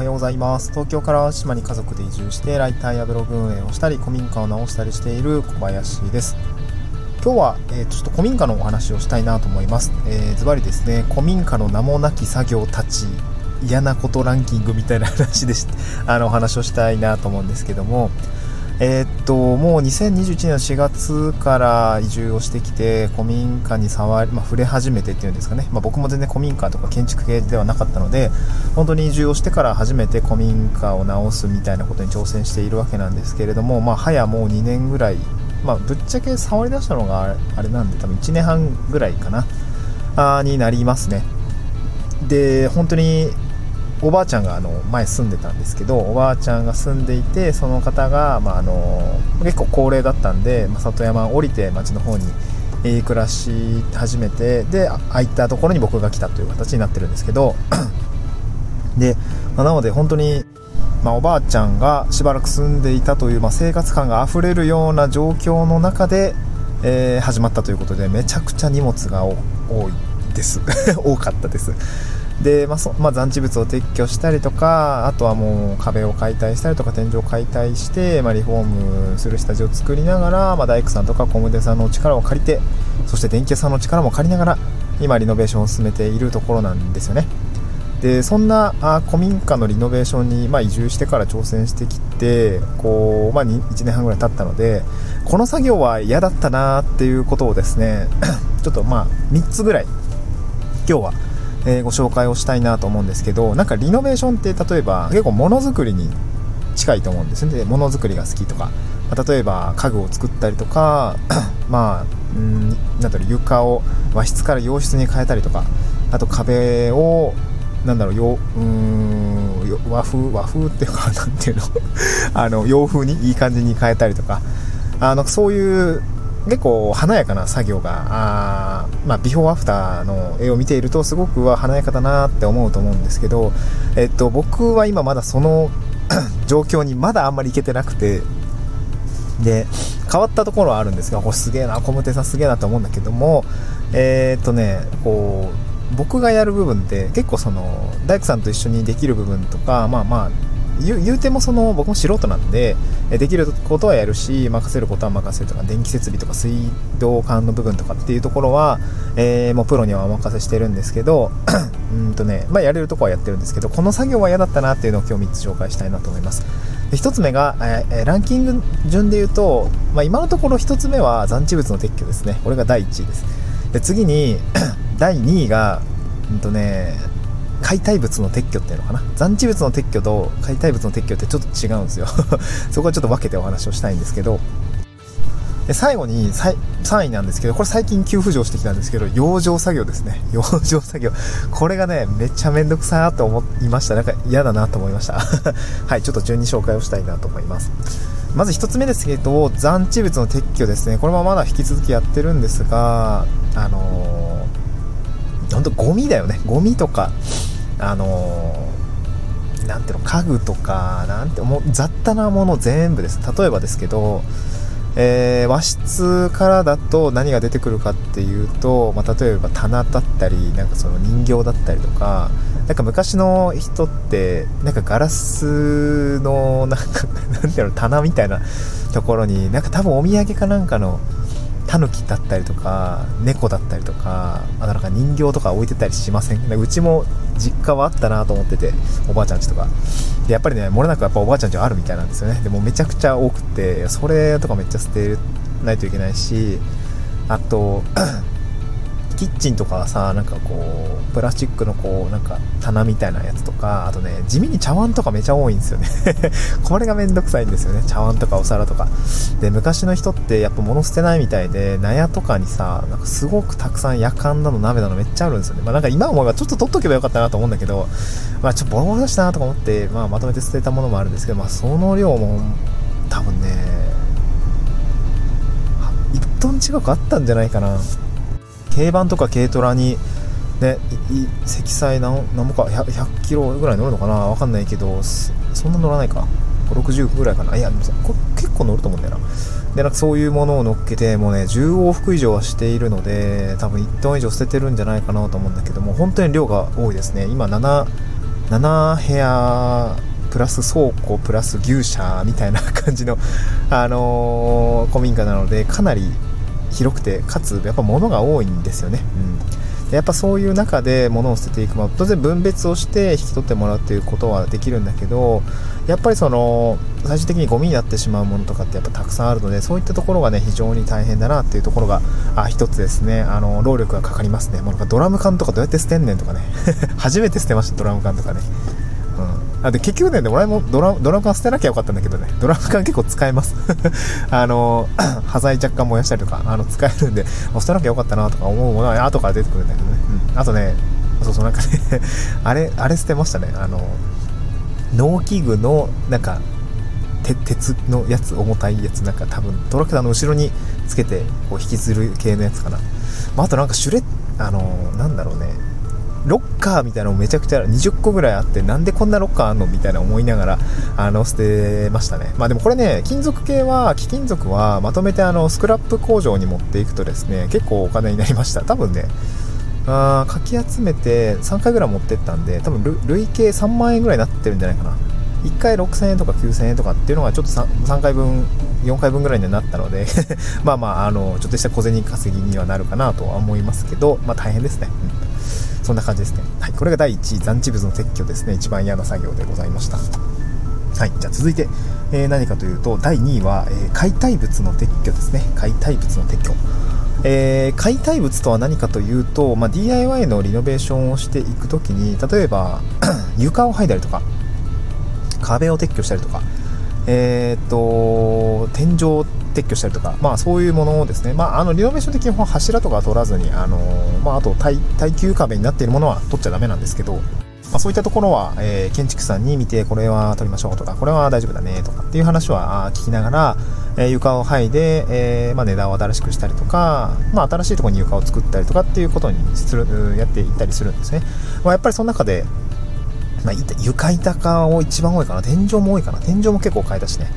はようございます。東京から島に家族で移住してライターやブログ運営をしたり古民家を直したりしている小林です。今日は、えー、ちょっと古民家のお話をしたいなと思います、え、ズバリですね古民家の名もなき作業たち嫌なことランキングみたいな話でしあのお話をしたいなと思うんですけどもえー、っともう2021年の4月から移住をしてきて古民家に触り、まあ、触れ始めてっていうんですかね、まあ、僕も全然古民家とか建築系ではなかったので本当に移住をしてから初めて古民家を直すみたいなことに挑戦しているわけなんですけれども、まあ、早もう2年ぐらい、まあ、ぶっちゃけ触り出したのがあれなんで多分1年半ぐらいかなあになりますね。で本当におばあちゃんがあの前住んでたんですけどおばあちゃんが住んでいてその方が、まあ、あの結構高齢だったんで、まあ、里山を降りて町の方に、暮らし始めてでああいったところに僕が来たという形になってるんですけど で、まあ、なので本当に、まあ、おばあちゃんがしばらく住んでいたという、まあ、生活感があふれるような状況の中で、えー、始まったということでめちゃくちゃ荷物が多いです。多かったです。で、まあそまあ、残地物を撤去したりとかあとはもう壁を解体したりとか天井を解体して、まあ、リフォームする下地を作りながら、まあ、大工さんとか工務店さんの力を借りてそして電気屋さんの力も借りながら今リノベーションを進めているところなんですよね。でそんなあ古民家のリノベーションに、まあ、移住してから挑戦してきてこう、まあ、1年半ぐらい経ったのでこの作業は嫌だったなっていうことをですね ちょっとまあ3つぐらい今日はえー、ご紹介をしたいなと思うんですけどなんかリノベーションって例えば結構ものづくりに近いと思うんですね。ものづくりが好きとか、ま、例えば家具を作ったりとか まあうんなんだろう床を和室から洋室に変えたりとか。あと壁をなんだろうようん和風和風っていうか なんていうの？あの洋風にいい感じに変えたりとか。あのそういう結構華やかな作業があ、まあ、ビフォーアフターの絵を見ているとすごくは華やかだなって思うと思うんですけど、えっと、僕は今まだその 状況にまだあんまりいけてなくてで変わったところはあるんですがこすげえな小室さんすげえなと思うんだけどもえー、っとねこう僕がやる部分って結構その大工さんと一緒にできる部分とかまあまあ言うてもその僕も素人なんでできることはやるし任せることは任せるとか電気設備とか水道管の部分とかっていうところは、えー、もうプロにはお任せしてるんですけど うんとね、まあ、やれるとこはやってるんですけどこの作業は嫌だったなっていうのを今日3つ紹介したいなと思います。で1つ目が、えー、ランキング順で言うと、まあ、今のところ1つ目は残地物の撤去ですね。これが第1位です。で次に 第2位がうんとね解体物の撤去っていうのかな？残地物の撤去と解体物の撤去ってちょっと違うんですよ。そこはちょっと分けてお話をしたいんですけど。で最後に3位なんですけどこれ最近急浮上してきたんですけど養生作業ですね。養生作業。これがねめっちゃめんどくさーと思いました。なんか嫌だなと思いました。はいちょっと順に紹介をしたいなと思います。まず1つ目ですけど残地物の撤去ですね。これもまだ引き続きやってるんですがあのー、本当ゴミだよね。ゴミとかあのー、なんていうの家具とかなんてもう雑多なもの全部です。例えばですけど、えー、和室からだと何が出てくるかっていうと、まあ、例えば棚だったりなんかその人形だったりとかなんか昔の人ってなんかガラスのなんかなんていうの棚みたいなところになんか多分お土産かなんかのタヌキだったりとか猫だったりとかあなんか人形とか置いてたりしません？うちも実家はあったなと思ってておばあちゃんちとか。でやっぱりねもれなくやっぱおばあちゃんちはあるみたいなんですよね。でもめちゃくちゃ多くてそれとかめっちゃ捨てないといけないしあとキッチンとかはさなんかこうプラスチックのこうなんか棚みたいなやつとかあとね地味に茶碗とかめちゃ多いんですよね。これがめんどくさいんですよね。茶碗とかお皿とか。で昔の人ってやっぱ物捨てないみたいで納屋とかにさなんかすごくたくさん夜間なの鍋なのめっちゃあるんですよね。まあなんか今思えばちょっと取っとけばよかったなと思うんだけどまあちょっとボロボロだしなとか思って、まあ、まとめて捨てたものもあるんですけどまあその量も多分ね1トン近くあったんじゃないかな。軽バンとか軽トラにね、積載何何もか 100, 100キロぐらい乗るのかな？わかんないけどそんな乗らないか。60ぐらいかな？いやでもこ結構乗ると思うんだよな。でなんかそういうものを乗っけてもうね10往復以上はしているので多分1トン以上捨ててるんじゃないかなと思うんだけども本当に量が多いですね。今7 7部屋プラス倉庫プラス牛舎みたいな感じの、あのー、古民家なのでかなり広くてかつやっぱ物が多いんですよね、うん、やっぱそういう中で物を捨てていく、まあ、当然分別をして引き取ってもらうということはできるんだけどやっぱりその最終的にゴミになってしまうものとかってやっぱたくさんあるのでそういったところがね非常に大変だなっていうところがあ一つですね。あの労力がかかりますね。もうなんかドラム缶とかどうやって捨てんねんとかね。初めて捨てましたドラム缶とかね。うん、あで結局ね、俺もドラドラム缶捨てなきゃよかったんだけどね、ドラム缶結構使えます。あの、端材若干燃やしたりとか、あの使えるんで、捨てなきゃよかったなとか思うものは後から出てくるんだけどね。うん、あとね、そうそう、なんかね あれ、あれ捨てましたね。あの、農機具の、なんか、鉄のやつ、重たいやつ、なんか多分トラクターの後ろにつけてこう引きずる系のやつかな。まあ、あとなんかシュレッ、あの、なんだろうね、ロッカーみたいなのめちゃくちゃ20個ぐらいあってなんでこんなロッカーあんのみたいな思いながらあの捨てましたね。まあでもこれね金属系は貴金属はまとめてあのスクラップ工場に持っていくとですね結構お金になりました。多分ねあかき集めて3回ぐらい持ってったんで多分累計3万円ぐらいになってるんじゃないかな。1回6000円とか9000円とかっていうのがちょっと 3, 3回分4回分ぐらいになったので まあまああのちょっとした小銭稼ぎにはなるかなとは思いますけどまあ大変ですね、うん。そんな感じですね。はい、これが第1位、残地物の撤去ですね。一番嫌な作業でございました。はい、じゃあ続いて、えー、何かというと、第2位は、えー、解体物の撤去ですね。解体物の撤去。えー、解体物とは何かというと、まあ、DIY のリノベーションをしていくときに、例えば 床を剥いだりとか、壁を撤去したりとか、えー、っと、天井撤去したりとか、まあ、そういうものをですね、まあ、あのリノベーション的に柱とか取らずに、あのまあ、あと耐耐久壁になっているものは取っちゃだめなんですけど、まあ、そういったところは、えー、建築さんに見てこれは取りましょうとかこれは大丈夫だねとかっていう話は聞きながら、えー、床を剥いで、えー、まあ、値段を新しくしたりとか、まあ、新しいところに床を作ったりとかっていうことにするやっていったりするんですね、まあ、やっぱりその中でまあ、床板化を一番多いかな。天井も多いかな。天井も結構変えたしね、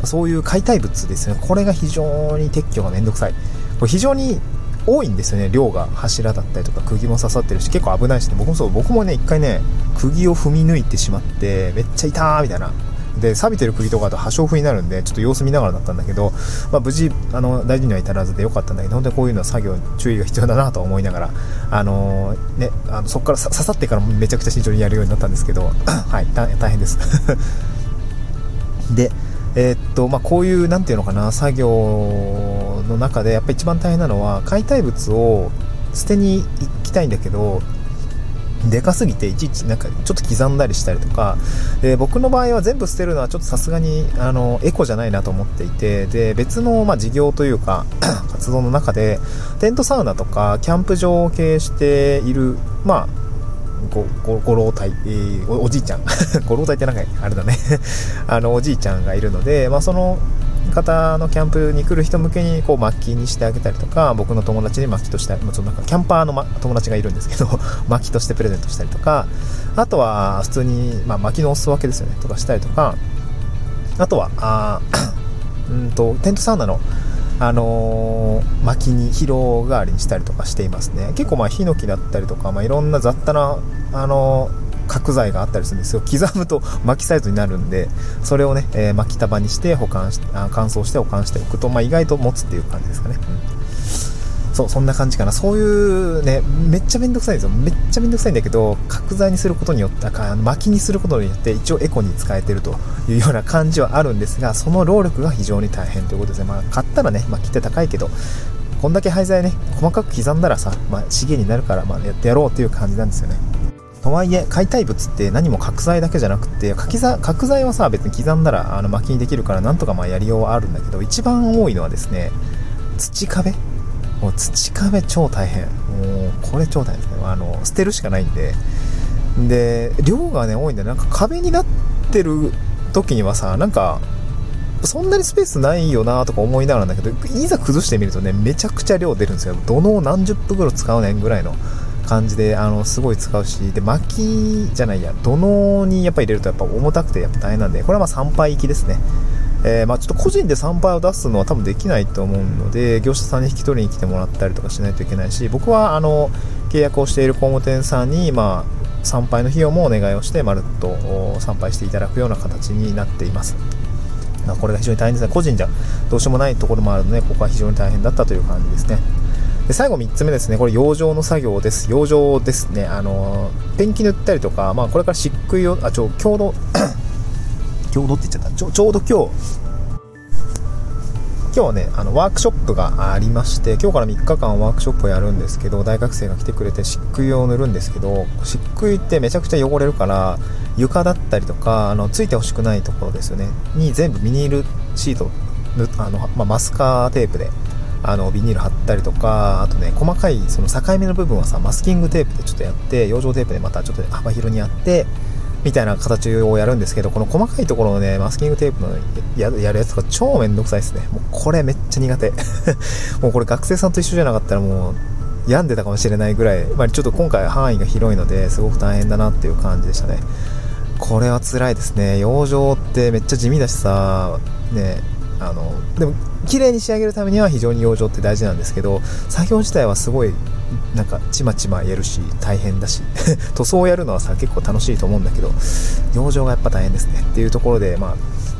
うん、そういう解体物ですね。これが非常に撤去がめんどくさい。これ非常に多いんですよね。量が柱だったりとか釘も刺さってるし結構危ないしね。僕もそう。僕もね一回ね釘を踏み抜いてしまってめっちゃ痛ーみたいなで錆びてる釘とかだと破傷風になるんでちょっと様子見ながらだったんだけど、まあ、無事あの大事には至らずでよかったんだけど本当にこういうのは作業注意が必要だなと思いながら、あのー、ね、あのそこから刺さってからめちゃくちゃ慎重にやるようになったんですけど はい大変です。でえー、っとまあ、こういう何ていうのかな作業の中でやっぱり一番大変なのは解体物を捨てに行きたいんだけどでかすぎていちいちなんかちょっと刻んだりしたりとかで僕の場合は全部捨てるのはちょっとさすがにあのエコじゃないなと思っていてで別のまあ事業というか 活動の中でテントサウナとかキャンプ場を経営しているまあごごご老体、えー、おおじいちゃん。ご老体ってなんかあれだね。あのおじいちゃんがいるので、まあ、その方のキャンプに来る人向けにこう薪にしてあげたりとか僕の友達に薪としてもちろんなんかキャンパーの、ま、友達がいるんですけど 薪としてプレゼントしたりとかあとは普通に、まあ、薪のお裾分けですよねとかしたりとかあとはあ うんとテントサウナのあのー、薪に疲労代わりにしたりとかしていますね。結構まあヒノキだったりとか、まあ、いろんな雑多な、あのー角材があったりするんですよ。刻むと巻きサイズになるんでそれをね、えー、巻き束にして保管しあ乾燥して保管しておくと、まあ、意外と持つっていう感じですかね、うん、そうそんな感じかな。そういうねめっちゃめんどくさいんですよ。めっちゃめんどくさいんだけど角材にすることによって薪にすることによって一応エコに使えてるというような感じはあるんですがその労力が非常に大変ということですね。まあ買ったらね、まあ、切って高いけどこんだけ廃材ね細かく刻んだらさ、まあ、資源になるから、まあ、やってやろうっていう感じなんですよね。とはいえ解体物って何も角材だけじゃなくて角材はさ別に刻んだらあの薪にできるからなんとかまあやりようはあるんだけど一番多いのはですね土壁。もう土壁超大変。もうこれ超大変ですね。あの捨てるしかないんで。で量がね多いんでなんか壁になってる時にはさなんかそんなにスペースないよなとか思いながらなんだけどいざ崩してみるとねめちゃくちゃ量出るんですよ。土の何十袋使うねんぐらいの感じであのすごい使うしで薪じゃないや土のにやっぱ入れるとやっぱ重たくてやっぱ大変なんでこれはまあ参拝行きですね。えー、まあ、ちょっと個人で参拝を出すのは多分できないと思うので業者さんに引き取りに来てもらったりとかしないといけないし僕はあの契約をしている工務店さんに、まあ、参拝の費用もお願いをしてまるっと参拝していただくような形になっています。これが非常に大変ですね。個人じゃどうしようもないところもあるのでここは非常に大変だったという感じですね。で最後3つ目ですね、これ養生の作業です。養生ですね。あの、ペンキ塗ったりとか、まあこれから漆喰を、あ、ちょ、強度、強度って言っちゃった。ちょちょうど今日、今日はね、あの、ワークショップがありまして、今日から3日間ワークショップをやるんですけど、大学生が来てくれて漆喰を塗るんですけど、漆喰ってめちゃくちゃ汚れるから、床だったりとか、あの、ついてほしくないところですよね、に全部ビニールシート、あの、まあ、マスカーテープであのビニール貼ったりとかあとね細かいその境目の部分はさマスキングテープでちょっとやって養生テープでまたちょっと幅広にやってみたいな形をやるんですけどこの細かいところのねマスキングテープのやるやつとか超めんどくさいですね。もうこれめっちゃ苦手。もうこれ学生さんと一緒じゃなかったらもう病んでたかもしれないぐらい、まあ、ちょっと今回範囲が広いのですごく大変だなっていう感じでしたね。これは辛いですね。養生ってめっちゃ地味だしさねあのでも綺麗に仕上げるためには非常に養生って大事なんですけど作業自体はすごいなんかちまちまやるし大変だし 塗装をやるのはさ結構楽しいと思うんだけど養生がやっぱ大変ですね。っていうところで、まあ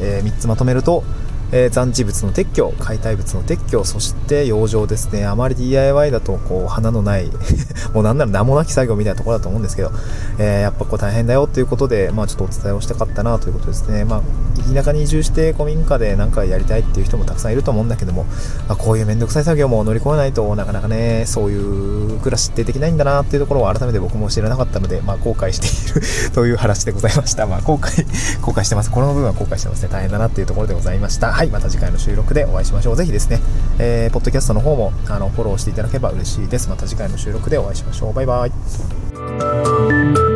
えー、3つまとめるとえー、残地物の撤去、解体物の撤去、そして養生ですね。あまり DIY だと、こう、花のない もうなんなら名もなき作業みたいなところだと思うんですけど、えー、やっぱこう大変だよということで、まあちょっとお伝えをしたかったなということですね。まあ、田舎に移住して古民家で何かやりたいっていう人もたくさんいると思うんだけども、まあ、こういうめんどくさい作業も乗り越えないとなかなかね、そういう暮らしってできないんだなっていうところを改めて僕も知らなかったので、まあ後悔している という話でございました。まあ後悔、後悔してます。この部分は後悔してますね。大変だなっていうところでございました。はい、また次回の収録でお会いしましょう。ぜひですね、えー、ポッドキャストの方もあのフォローしていただければ嬉しいです。また次回の収録でお会いしましょう。バイバイ。